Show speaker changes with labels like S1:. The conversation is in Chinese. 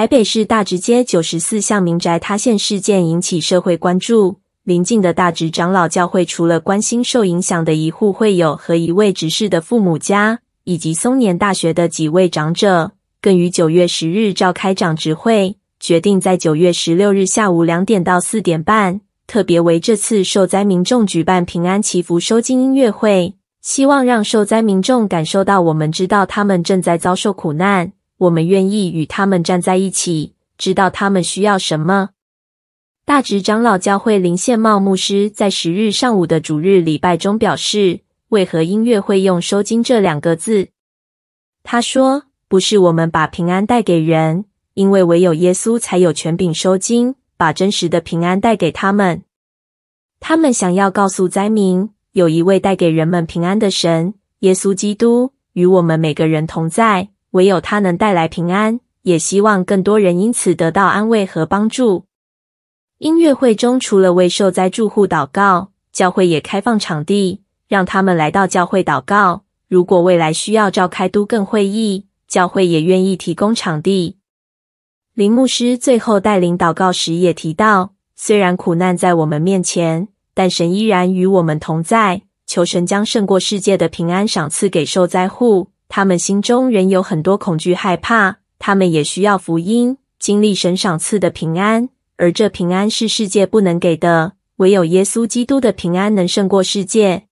S1: 台北市大直街九十四巷民宅塌陷事件引起社会关注。邻近的大直长老教会除了关心受影响的一户会友和一位执事的父母家，以及松年大学的几位长者，更于九月十日召开长执会，决定在九月十六日下午两点到四点半，特别为这次受灾民众举办平安祈福收金音乐会，希望让受灾民众感受到我们知道他们正在遭受苦难。我们愿意与他们站在一起，知道他们需要什么。大直长老教会林宪茂牧师在十日上午的主日礼拜中表示：“为何音乐会用‘收金’这两个字？”他说：“不是我们把平安带给人，因为唯有耶稣才有权柄收金，把真实的平安带给他们。他们想要告诉灾民，有一位带给人们平安的神——耶稣基督，与我们每个人同在。”唯有他能带来平安，也希望更多人因此得到安慰和帮助。音乐会中除了为受灾住户祷告，教会也开放场地，让他们来到教会祷告。如果未来需要召开都更会议，教会也愿意提供场地。林牧师最后带领祷告时也提到，虽然苦难在我们面前，但神依然与我们同在。求神将胜过世界的平安赏赐给受灾户。他们心中仍有很多恐惧、害怕，他们也需要福音，经历神赏赐的平安，而这平安是世界不能给的，唯有耶稣基督的平安能胜过世界。